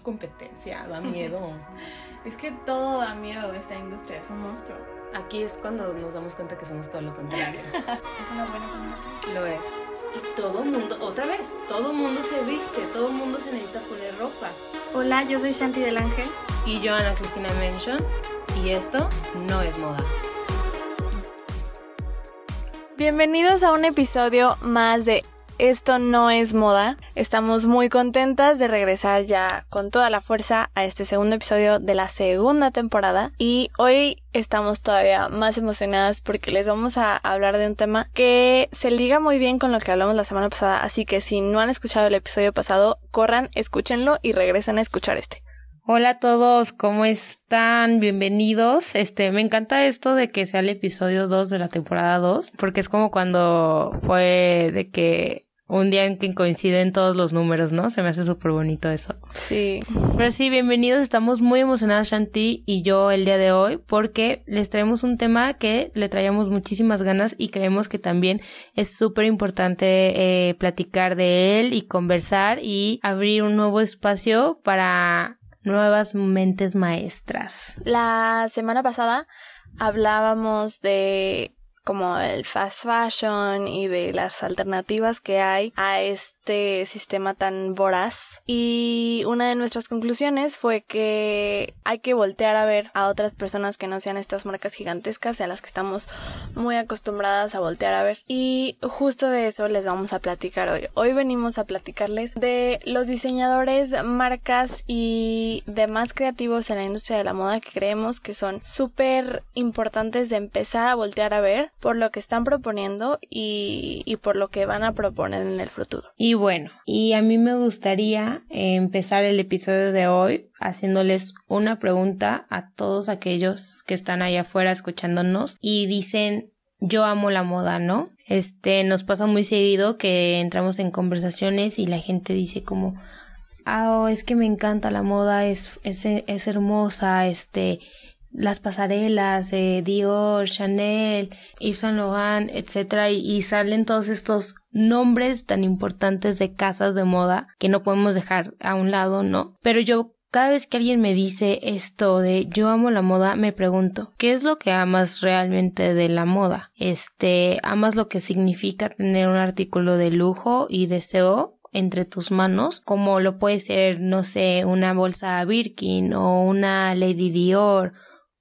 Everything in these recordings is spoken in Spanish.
mucha competencia, da miedo. es que todo da miedo de esta industria, es un monstruo. Aquí es cuando nos damos cuenta que somos todo lo contrario. es una buena combinación. Lo es. Y todo mundo, otra vez, todo mundo se viste, todo mundo se necesita poner ropa. Hola, yo soy Shanti del Ángel. Y yo, Ana Cristina Mention. Y esto no es moda. Bienvenidos a un episodio más de esto no es moda. Estamos muy contentas de regresar ya con toda la fuerza a este segundo episodio de la segunda temporada y hoy estamos todavía más emocionadas porque les vamos a hablar de un tema que se liga muy bien con lo que hablamos la semana pasada, así que si no han escuchado el episodio pasado, corran, escúchenlo y regresen a escuchar este. Hola a todos, ¿cómo están? Bienvenidos. Este, me encanta esto de que sea el episodio 2 de la temporada 2, porque es como cuando fue de que un día en que coinciden todos los números, ¿no? Se me hace súper bonito eso. Sí. Pero sí, bienvenidos. Estamos muy emocionadas, Shanti y yo, el día de hoy, porque les traemos un tema que le traíamos muchísimas ganas y creemos que también es súper importante eh, platicar de él y conversar y abrir un nuevo espacio para nuevas mentes maestras. La semana pasada hablábamos de como el fast fashion y de las alternativas que hay a este sistema tan voraz. Y una de nuestras conclusiones fue que hay que voltear a ver a otras personas que no sean estas marcas gigantescas a las que estamos muy acostumbradas a voltear a ver. Y justo de eso les vamos a platicar hoy. Hoy venimos a platicarles de los diseñadores, marcas y demás creativos en la industria de la moda que creemos que son súper importantes de empezar a voltear a ver por lo que están proponiendo y, y, por lo que van a proponer en el futuro. Y bueno, y a mí me gustaría empezar el episodio de hoy haciéndoles una pregunta a todos aquellos que están allá afuera escuchándonos y dicen yo amo la moda, ¿no? Este, nos pasa muy seguido que entramos en conversaciones y la gente dice como, ah, oh, es que me encanta la moda, es, es, es hermosa, este, las pasarelas de Dior, Chanel, Yves Saint Laurent, etcétera, y, salen todos estos nombres tan importantes de casas de moda que no podemos dejar a un lado, ¿no? Pero yo cada vez que alguien me dice esto de yo amo la moda, me pregunto, ¿qué es lo que amas realmente de la moda? Este, ¿amas lo que significa tener un artículo de lujo y deseo entre tus manos, como lo puede ser, no sé, una bolsa Birkin o una Lady Dior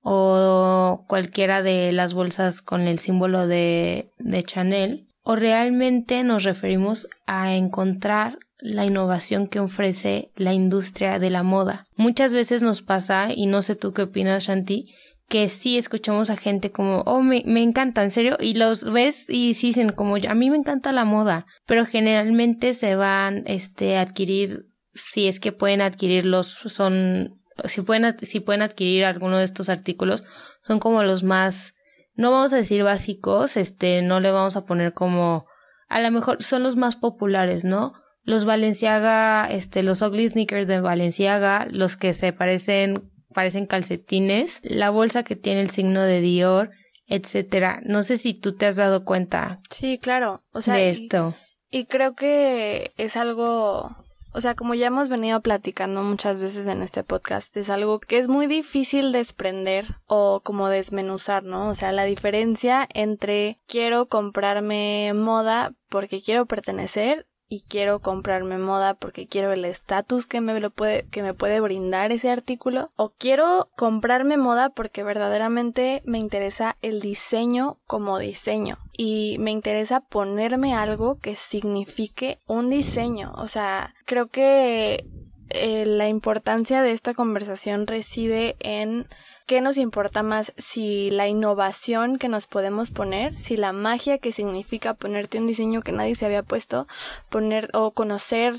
o cualquiera de las bolsas con el símbolo de, de Chanel, o realmente nos referimos a encontrar la innovación que ofrece la industria de la moda. Muchas veces nos pasa, y no sé tú qué opinas, Shanti, que sí escuchamos a gente como, oh, me, me encanta, en serio, y los ves y dicen como, a mí me encanta la moda, pero generalmente se van, este, a adquirir, si es que pueden adquirirlos, son si pueden, si pueden adquirir alguno de estos artículos, son como los más, no vamos a decir básicos, este, no le vamos a poner como, a lo mejor son los más populares, ¿no? Los Valenciaga, este, los ugly sneakers de Valenciaga, los que se parecen, parecen calcetines, la bolsa que tiene el signo de Dior, etcétera. No sé si tú te has dado cuenta. Sí, claro. O sea, de esto. y creo que es algo o sea, como ya hemos venido platicando muchas veces en este podcast, es algo que es muy difícil desprender o como desmenuzar, ¿no? O sea, la diferencia entre quiero comprarme moda porque quiero pertenecer y quiero comprarme moda porque quiero el estatus que me lo puede que me puede brindar ese artículo o quiero comprarme moda porque verdaderamente me interesa el diseño como diseño y me interesa ponerme algo que signifique un diseño, o sea, creo que eh, la importancia de esta conversación reside en ¿Qué nos importa más si la innovación que nos podemos poner, si la magia que significa ponerte un diseño que nadie se había puesto, poner o conocer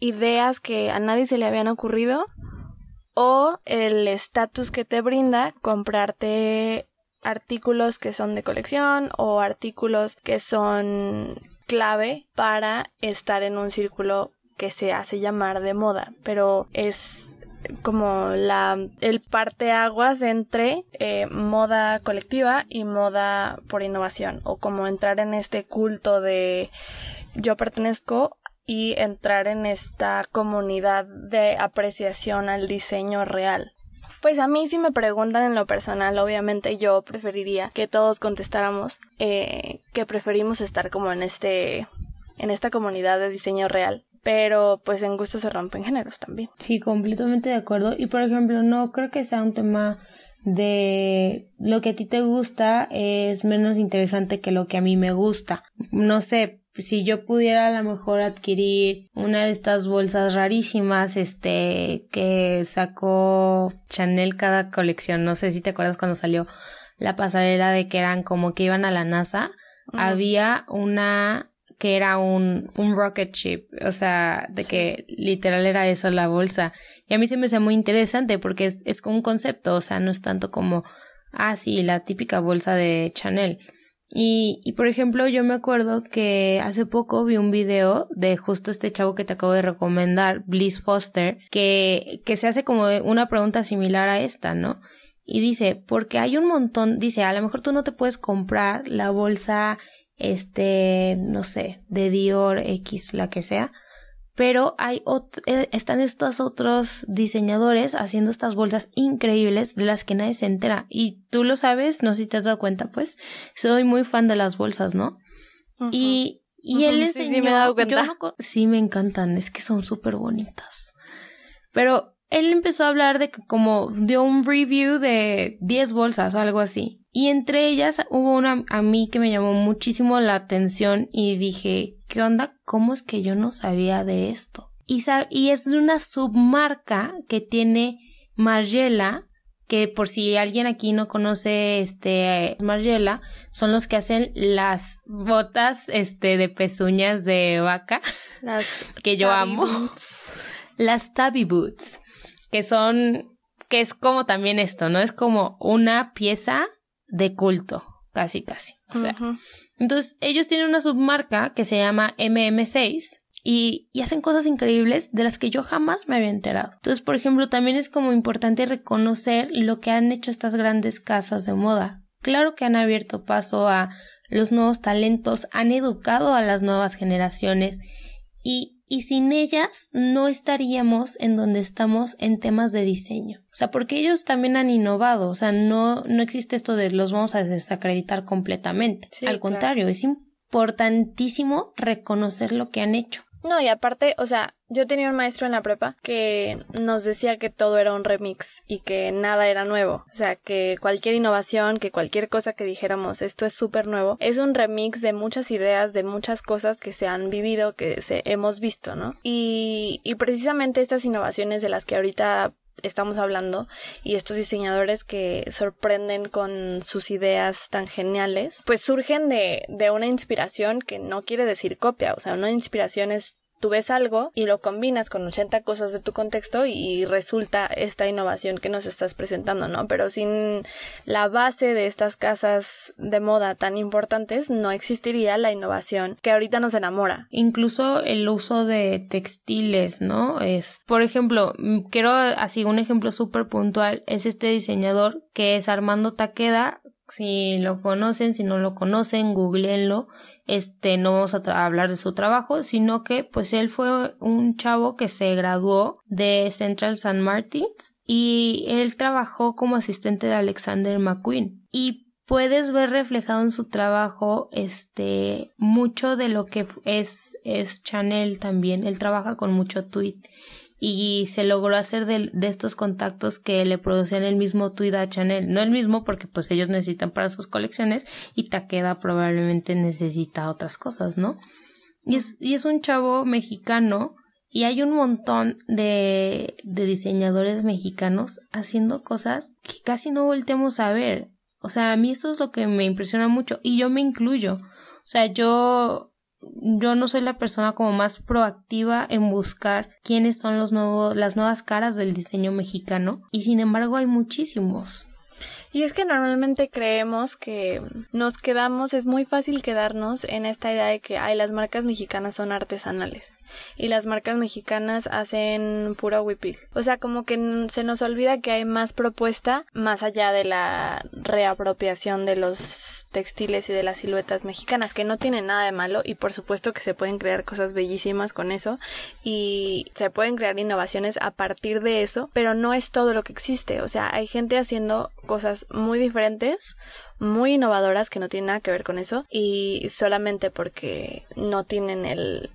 ideas que a nadie se le habían ocurrido o el estatus que te brinda comprarte artículos que son de colección o artículos que son clave para estar en un círculo que se hace llamar de moda, pero es como la el parteaguas entre eh, moda colectiva y moda por innovación o como entrar en este culto de yo pertenezco y entrar en esta comunidad de apreciación al diseño real? Pues a mí si me preguntan en lo personal, obviamente yo preferiría que todos contestáramos eh, que preferimos estar como en este en esta comunidad de diseño real. Pero pues en gusto se rompen géneros también. Sí, completamente de acuerdo. Y por ejemplo, no creo que sea un tema de lo que a ti te gusta es menos interesante que lo que a mí me gusta. No sé, si yo pudiera a lo mejor adquirir una de estas bolsas rarísimas, este, que sacó Chanel cada colección, no sé si te acuerdas cuando salió la pasarela de que eran como que iban a la NASA, había una que era un, un rocket ship, o sea, de que literal era eso la bolsa. Y a mí se me hace muy interesante porque es, es un concepto, o sea, no es tanto como, ah, sí, la típica bolsa de Chanel. Y, y por ejemplo, yo me acuerdo que hace poco vi un video de justo este chavo que te acabo de recomendar, Bliss Foster, que, que se hace como una pregunta similar a esta, ¿no? Y dice, porque hay un montón, dice, a lo mejor tú no te puedes comprar la bolsa, este, no sé, de Dior X, la que sea, pero hay eh, están estos otros diseñadores haciendo estas bolsas increíbles de las que nadie se entera. Y tú lo sabes, no sé si te has dado cuenta, pues, soy muy fan de las bolsas, ¿no? Y, y él enseñó... Sí, sí, me he dado cuenta. sí, me encantan, es que son súper bonitas. Pero él empezó a hablar de que como dio un review de 10 bolsas, algo así. Y entre ellas hubo una a mí que me llamó muchísimo la atención y dije, ¿qué onda? ¿Cómo es que yo no sabía de esto? Y, y es de una submarca que tiene Margiela, que por si alguien aquí no conoce este Margiela, son los que hacen las botas este de pezuñas de vaca, las que yo amo. Las Tabby Boots que son, que es como también esto, ¿no? Es como una pieza de culto, casi, casi. O sea, entonces ellos tienen una submarca que se llama MM6 y, y, hacen cosas increíbles de las que yo jamás me había enterado. Entonces, por ejemplo, también es como importante reconocer lo que han hecho estas grandes casas de moda. Claro que han abierto paso a los nuevos talentos, han educado a las nuevas generaciones y y sin ellas no estaríamos en donde estamos en temas de diseño. O sea, porque ellos también han innovado, o sea, no, no existe esto de los vamos a desacreditar completamente. Al contrario, es importantísimo reconocer lo que han hecho. No, y aparte, o sea, yo tenía un maestro en la prepa que nos decía que todo era un remix y que nada era nuevo. O sea, que cualquier innovación, que cualquier cosa que dijéramos esto es súper nuevo, es un remix de muchas ideas, de muchas cosas que se han vivido, que se hemos visto, ¿no? Y, y precisamente estas innovaciones de las que ahorita estamos hablando y estos diseñadores que sorprenden con sus ideas tan geniales, pues surgen de, de una inspiración que no quiere decir copia, o sea, una inspiración es tú ves algo y lo combinas con 80 cosas de tu contexto y, resulta esta innovación que nos estás presentando, ¿no? Pero sin la base de estas casas de moda tan importantes no existiría la innovación que ahorita nos enamora. Incluso el uso de textiles, ¿no? Es, por ejemplo, mm, quiero así un ejemplo súper puntual, es este diseñador que es Armando Taqueda, si lo conocen, si no lo conocen, googleenlo este, no vamos a hablar de su trabajo, sino que pues él fue un chavo que se graduó de Central San Martins y él trabajó como asistente de Alexander McQueen. Y puedes ver reflejado en su trabajo este mucho de lo que es es Chanel también. Él trabaja con mucho tweet y se logró hacer de, estos contactos que le producían el mismo tweet a Chanel. No el mismo porque pues ellos necesitan para sus colecciones y Takeda probablemente necesita otras cosas, ¿no? Y es, y es un chavo mexicano y hay un montón de, de diseñadores mexicanos haciendo cosas que casi no volteamos a ver. O sea, a mí eso es lo que me impresiona mucho y yo me incluyo. O sea, yo yo no soy la persona como más proactiva en buscar quiénes son los nuevos, las nuevas caras del diseño mexicano y sin embargo hay muchísimos. Y es que normalmente creemos que nos quedamos, es muy fácil quedarnos en esta idea de que ay, las marcas mexicanas son artesanales y las marcas mexicanas hacen puro whipping. O sea, como que se nos olvida que hay más propuesta más allá de la reapropiación de los textiles y de las siluetas mexicanas, que no tiene nada de malo y por supuesto que se pueden crear cosas bellísimas con eso y se pueden crear innovaciones a partir de eso, pero no es todo lo que existe. O sea, hay gente haciendo cosas muy diferentes muy innovadoras que no tienen nada que ver con eso y solamente porque no tienen el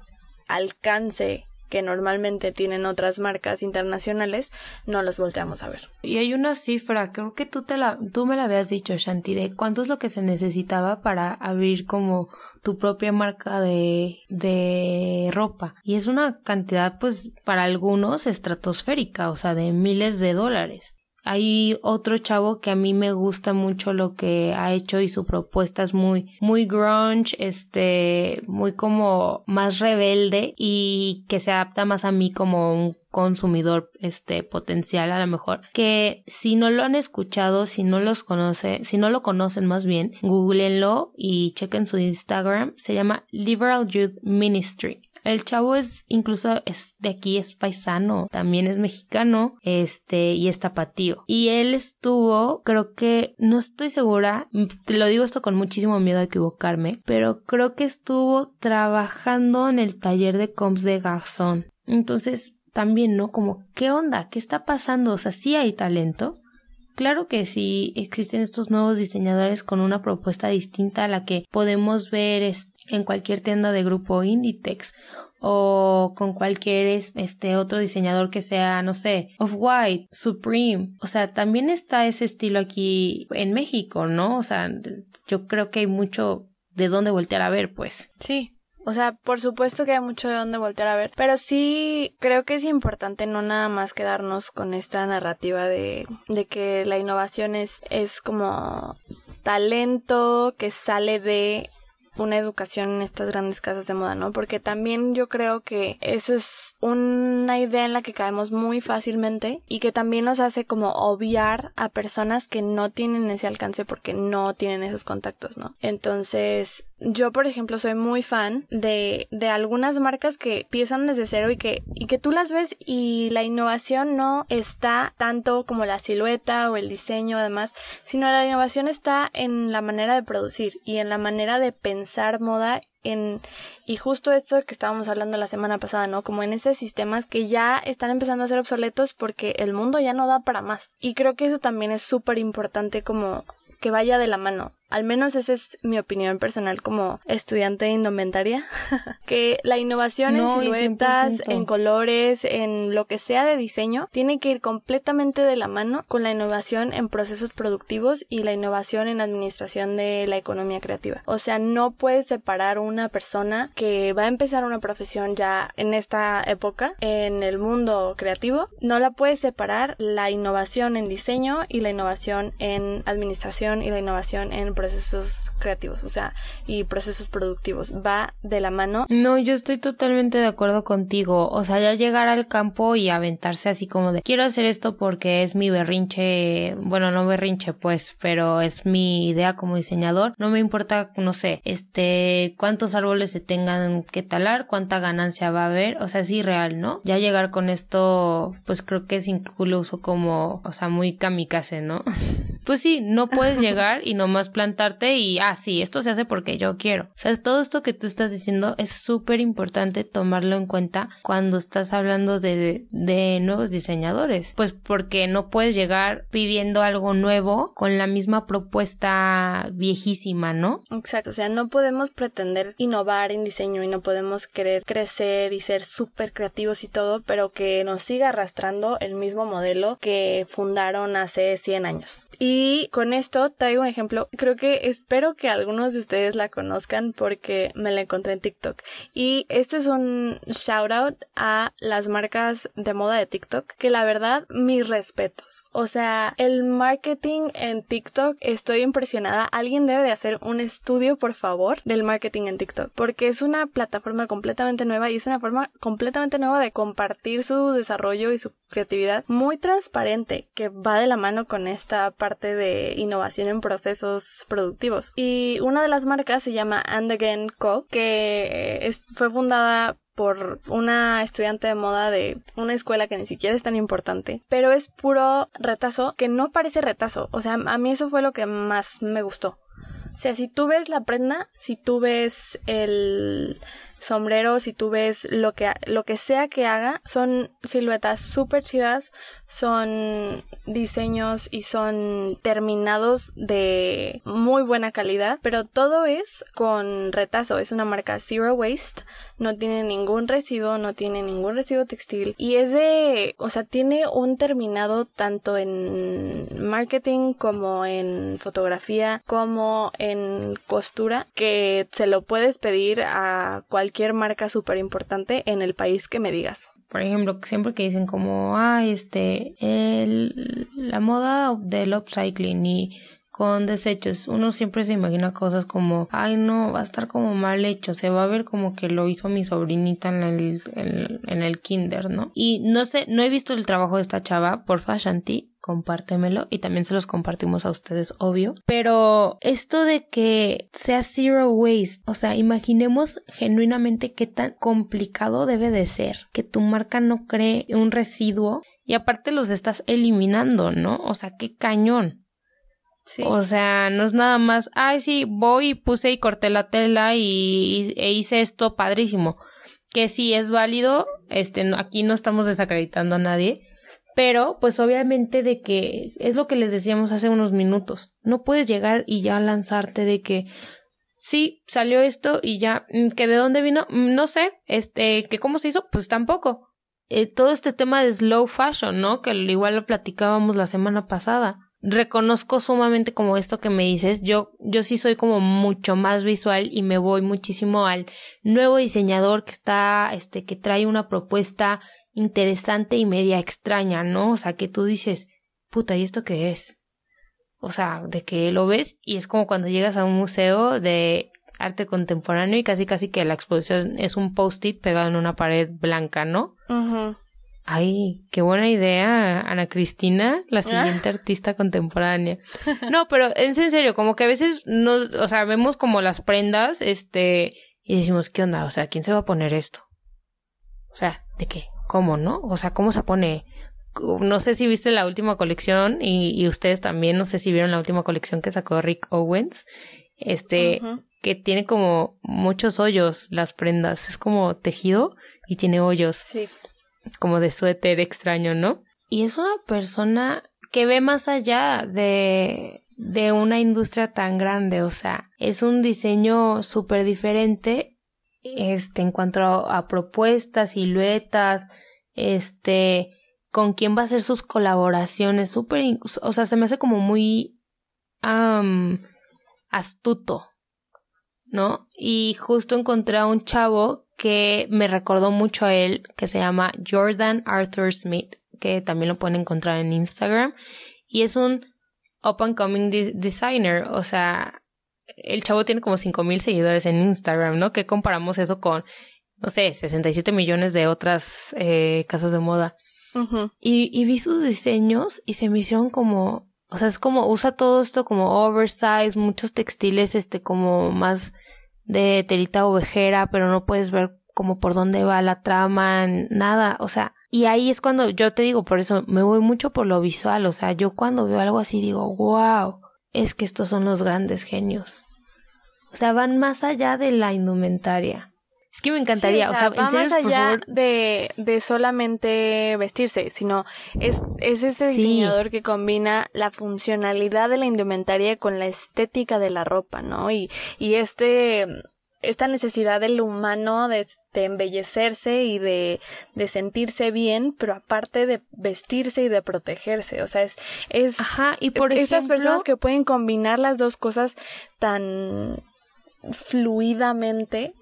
alcance que normalmente tienen otras marcas internacionales, no los volteamos a ver. Y hay una cifra, creo que tú te la, tú me la habías dicho, Shanti, de cuánto es lo que se necesitaba para abrir como tu propia marca de, de ropa. Y es una cantidad, pues, para algunos estratosférica, o sea, de miles de dólares. Hay otro chavo que a mí me gusta mucho lo que ha hecho y su propuesta es muy, muy grunge, este, muy como más rebelde y que se adapta más a mí como un consumidor este potencial a lo mejor que si no lo han escuchado si no los conoce si no lo conocen más bien googleenlo y chequen su Instagram. Se llama Liberal Youth Ministry el chavo es incluso es de aquí, es paisano, también es mexicano, este, y es tapatío. Y él estuvo, creo que, no estoy segura, lo digo esto con muchísimo miedo a equivocarme, pero creo que estuvo trabajando en el taller de comps de Garzón. Entonces, también, ¿no? Como, ¿qué onda? ¿Qué está pasando? O sea, sí hay talento, Claro que sí existen estos nuevos diseñadores con una propuesta distinta a la que podemos ver en cualquier tienda de grupo Inditex o con cualquier este otro diseñador que sea, no sé, Off-White, Supreme. O sea, también está ese estilo aquí en México, ¿no? O sea, yo creo que hay mucho de dónde voltear a ver, pues. Sí, o sea, por supuesto que hay mucho de dónde voltear a ver, pero sí creo que es importante no nada más quedarnos con esta narrativa de, de que la innovación es, es como talento que sale de una educación en estas grandes casas de moda, ¿no? Porque también yo creo que eso es una idea en la que caemos muy fácilmente y que también nos hace como obviar a personas que no tienen ese alcance porque no tienen esos contactos, ¿no? Entonces, yo, por ejemplo, soy muy fan de, de algunas marcas que empiezan desde cero y que, y que tú las ves y la innovación no está tanto como la silueta o el diseño además, sino la innovación está en la manera de producir y en la manera de pensar moda en, y justo esto que estábamos hablando la semana pasada, ¿no? Como en esos sistemas que ya están empezando a ser obsoletos porque el mundo ya no da para más. Y creo que eso también es súper importante como que vaya de la mano. Al menos esa es mi opinión personal como estudiante de indumentaria, que la innovación en siluetas, en colores, en lo que sea de diseño, tiene que ir completamente de la mano con la innovación en procesos productivos y la innovación en administración de la economía creativa. O sea, no puedes separar una persona que va a empezar una profesión ya en esta época, en el mundo creativo, no la puedes separar la innovación en diseño y la innovación en administración y la innovación en procesos creativos, o sea, y procesos productivos. Va de la mano. No, yo estoy totalmente de acuerdo contigo. O sea, ya llegar al campo y aventarse así como de quiero hacer esto porque es mi berrinche, bueno, no berrinche pues, pero es mi idea como diseñador. No me importa, no sé, este, cuántos árboles se tengan que talar, cuánta ganancia va a haber, o sea, es irreal, ¿no? Ya llegar con esto, pues creo que es incluso como, o sea, muy kamikaze, ¿no? pues sí, no puedes llegar y nomás plantear y, ah, sí, esto se hace porque yo quiero. O sea, todo esto que tú estás diciendo es súper importante tomarlo en cuenta cuando estás hablando de, de nuevos diseñadores. Pues porque no puedes llegar pidiendo algo nuevo con la misma propuesta viejísima, ¿no? Exacto, o sea, no podemos pretender innovar en diseño y no podemos querer crecer y ser súper creativos y todo, pero que nos siga arrastrando el mismo modelo que fundaron hace 100 años. Y con esto traigo un ejemplo, creo que espero que algunos de ustedes la conozcan porque me la encontré en TikTok. Y este es un shout out a las marcas de moda de TikTok, que la verdad, mis respetos. O sea, el marketing en TikTok, estoy impresionada. Alguien debe de hacer un estudio, por favor, del marketing en TikTok, porque es una plataforma completamente nueva y es una forma completamente nueva de compartir su desarrollo y su creatividad muy transparente que va de la mano con esta parte de innovación en procesos productivos. Y una de las marcas se llama And Again Co, que fue fundada por una estudiante de moda de una escuela que ni siquiera es tan importante, pero es puro retazo que no parece retazo. O sea, a mí eso fue lo que más me gustó. O sea, si tú ves la prenda, si tú ves el sombrero, si tú ves lo que, lo que sea que haga, son siluetas súper chidas, son diseños y son terminados de muy buena calidad, pero todo es con retazo, es una marca Zero Waste, no tiene ningún residuo, no tiene ningún residuo textil y es de, o sea, tiene un terminado tanto en marketing como en fotografía como en costura que se lo puedes pedir a cualquier marca súper importante en el país que me digas por ejemplo, siempre que dicen como, ah, este, el, la moda del upcycling y con desechos, uno siempre se imagina cosas como, ay no, va a estar como mal hecho, se va a ver como que lo hizo mi sobrinita en el, en, el kinder, ¿no? Y no sé, no he visto el trabajo de esta chava, por Shanti, compártemelo y también se los compartimos a ustedes, obvio. Pero esto de que sea zero waste, o sea, imaginemos genuinamente qué tan complicado debe de ser que tu marca no cree un residuo y aparte los estás eliminando, ¿no? O sea, qué cañón. O sea, no es nada más, ay, sí, voy y puse y corté la tela y, e hice esto padrísimo. Que sí es válido, este, aquí no estamos desacreditando a nadie, pero pues obviamente de que es lo que les decíamos hace unos minutos. No puedes llegar y ya lanzarte de que sí, salió esto y ya, mm, que de dónde vino, mm, no sé, este, que cómo se hizo, pues tampoco. Eh, todo este tema de slow fashion, ¿no? Que igual lo platicábamos la semana pasada reconozco sumamente como esto que me dices. Yo, yo sí soy como mucho más visual y me voy muchísimo al nuevo diseñador que está, este, que trae una propuesta interesante y media extraña, ¿no? O sea, que tú dices, puta, ¿y esto qué es? O sea, de que lo ves y es como cuando llegas a un museo de arte contemporáneo y casi casi que la exposición es un post-it pegado en una pared blanca, ¿no? Ay, qué buena idea, Ana Cristina, la siguiente artista contemporánea. No, pero es en serio, como que a veces no, o sea, vemos como las prendas, este, y decimos, ¿qué onda? O sea, ¿quién se va a poner esto? O sea, ¿de qué? ¿Cómo, no? O sea, ¿cómo se pone? No sé si viste la última colección y, y ustedes también, no sé si vieron la última colección que sacó Rick Owens, este, que tiene como muchos hoyos las prendas, es como tejido y tiene hoyos. Sí como de suéter extraño, ¿no? Y es una persona que ve más allá de, de una industria tan grande, o sea, es un diseño súper diferente este, en cuanto a, propuestas, siluetas, este, con quién va a hacer sus colaboraciones, súper, o sea, se me hace como muy astuto, ¿no? Y justo encontré a un chavo que me recordó mucho a él, que se llama Jordan Arthur Smith, que también lo pueden encontrar en Instagram. Y es un up and coming designer, o sea, el chavo tiene como 5000 seguidores en Instagram, ¿no? Que comparamos eso con, no sé, 67 millones de otras eh, casas de moda. y, y vi sus diseños y se me hicieron como, o sea, es como, usa todo esto como oversize, muchos textiles, este, como más de telita ovejera, pero no puedes ver como por dónde va la trama, nada, o sea, y ahí es cuando yo te digo, por eso me voy mucho por lo visual, o sea, yo cuando veo algo así digo, wow, es que estos son los grandes genios. O sea, van más allá de la indumentaria. Es que me encantaría, o sea, va más allá de, de solamente vestirse, sino es, es este diseñador que combina la funcionalidad de la indumentaria con la estética de la ropa, ¿no? Y, y este, esta necesidad del humano de, de embellecerse y de, de, sentirse bien, pero aparte de vestirse y de protegerse. O sea, es, es Ajá, y por estas personas que pueden combinar las dos cosas tan fluidamente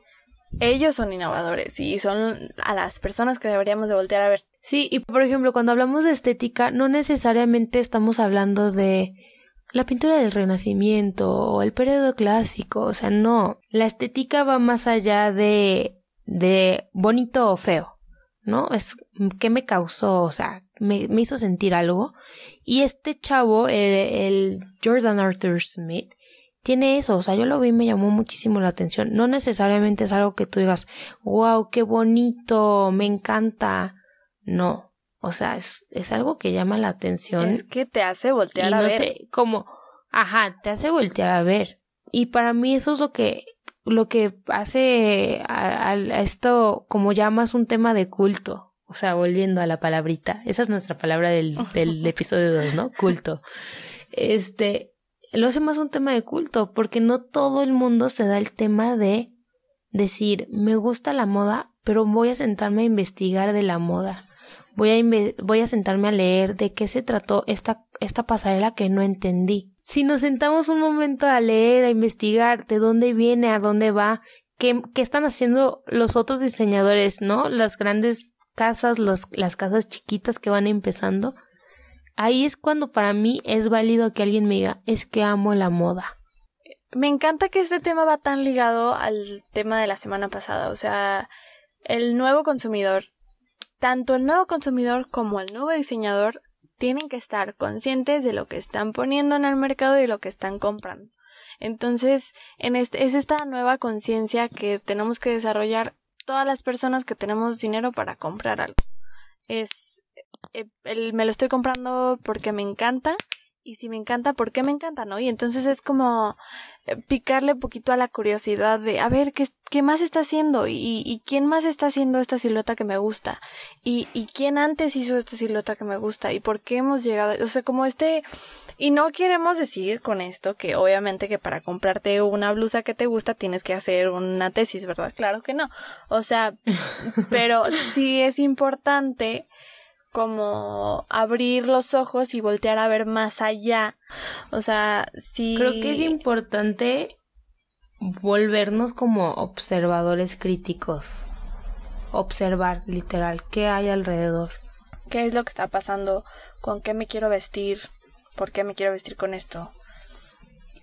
ellos son innovadores y son a las personas que deberíamos de voltear a ver. Sí, y por ejemplo, cuando hablamos de estética, no necesariamente estamos hablando de la pintura del Renacimiento o el periodo clásico, o sea, no, la estética va más allá de de bonito o feo, ¿no? Es qué me causó, o sea, me, me hizo sentir algo. Y este chavo, el, Jordan Arthur Smith, tiene eso, o sea, yo lo vi y me llamó muchísimo la atención. No necesariamente es algo que tú digas, wow, qué bonito, me encanta. No, o sea, es, es algo que llama la atención. Es que te hace voltear a no ver. Sé, como, ajá, te hace voltear a ver. Y para mí eso es lo que, lo que hace a, a esto, como llamas un tema de culto. O sea, volviendo a la palabrita. Esa es nuestra palabra del, del episodio 2, ¿no? Culto. Este, lo hace más un tema de culto, porque no todo el mundo se da el tema de decir, me gusta la moda, pero voy a sentarme a investigar de la moda. Voy a, voy a sentarme a leer de qué se trató esta, esta pasarela que no entendí. Si nos sentamos un momento a leer, a investigar de dónde viene, a dónde va, qué, qué están haciendo los otros diseñadores, ¿no? Las grandes casas, las casas chiquitas que van empezando, ahí es cuando para mí es válido que alguien me diga, es que amo la moda. Me encanta que este tema va tan ligado al tema de la semana pasada, o sea, el nuevo consumidor, tanto el nuevo consumidor como el nuevo diseñador tienen que estar conscientes de lo que están poniendo en el mercado y lo que están comprando. Entonces, en este, es esta nueva conciencia que tenemos que desarrollar todas las personas que tenemos dinero para comprar algo. Es, eh, el, me lo estoy comprando porque me encanta y si me encanta, ¿por qué me encanta? ¿No? Y entonces es como eh, picarle poquito a la curiosidad de, a ver, ¿qué, qué más está haciendo? ¿Y, ¿Y, quién más está haciendo esta silueta que me gusta? ¿Y, ¿Y quién antes hizo esta silueta que me gusta? ¿Y por qué hemos llegado? O sea, como este... Y no queremos decir con esto que obviamente que para comprarte una blusa que te gusta tienes que hacer una tesis, ¿verdad? Claro que no. O sea, pero sí es importante como abrir los ojos y voltear a ver más allá. O sea, sí. Creo que es importante volvernos como observadores críticos. Observar, literal, qué hay alrededor. ¿Qué es lo que está pasando? ¿Con qué me quiero vestir? ¿Por qué me quiero vestir con esto?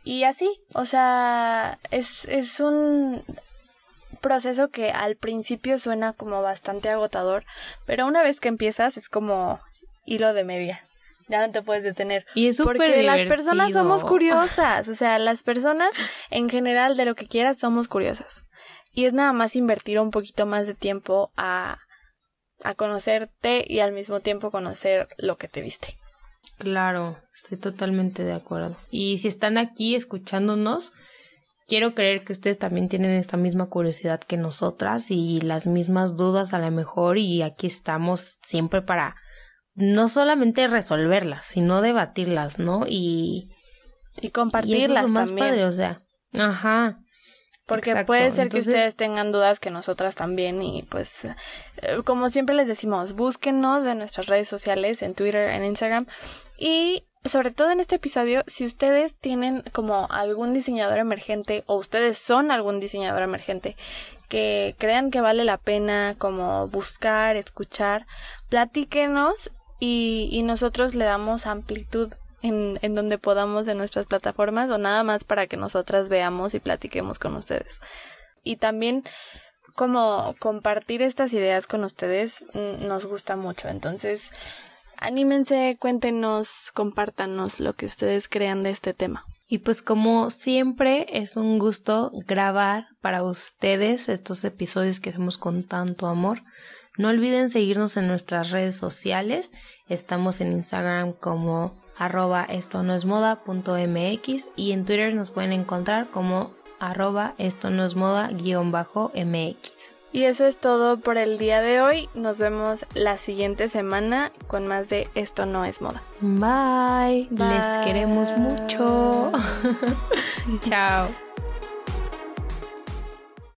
Y así, o sea, es, es un proceso que al principio suena como bastante agotador, pero una vez que empiezas es como hilo de media. Ya no te puedes detener. Y es Porque las personas somos curiosas. O sea, las personas en general de lo que quieras somos curiosas. Y es nada más invertir un poquito más de tiempo a, a conocerte y al mismo tiempo conocer lo que te viste. Claro, estoy totalmente de acuerdo. Y si están aquí escuchándonos, quiero creer que ustedes también tienen esta misma curiosidad que nosotras y las mismas dudas a lo mejor y aquí estamos siempre para no solamente resolverlas, sino debatirlas, ¿no? Y y compartirlas más también. padre, o sea, ajá. Porque puede ser que ustedes tengan dudas que nosotras también y pues eh, como siempre les decimos, búsquenos en nuestras redes sociales, en Twitter, en Instagram y sobre todo en este episodio, si ustedes tienen como algún diseñador emergente o ustedes son algún diseñador emergente que crean que vale la pena como buscar, escuchar, platíquenos y, nosotros le damos amplitud en, en donde podamos de nuestras plataformas o nada más para que nosotras veamos y platiquemos con ustedes. Y también como compartir estas ideas con ustedes mm, nos gusta mucho. Entonces, anímense, cuéntenos, compártanos lo que ustedes crean de este tema. Y pues como siempre es un gusto grabar para ustedes estos episodios que hacemos con tanto amor. No olviden seguirnos en nuestras redes sociales. Estamos en Instagram como arroba esto no es moda punto mx y en Twitter nos pueden encontrar como arroba esto no es moda guion bajo mx. Y eso es todo por el día de hoy. Nos vemos la siguiente semana con más de Esto no es moda. Bye. Les queremos mucho. Chao.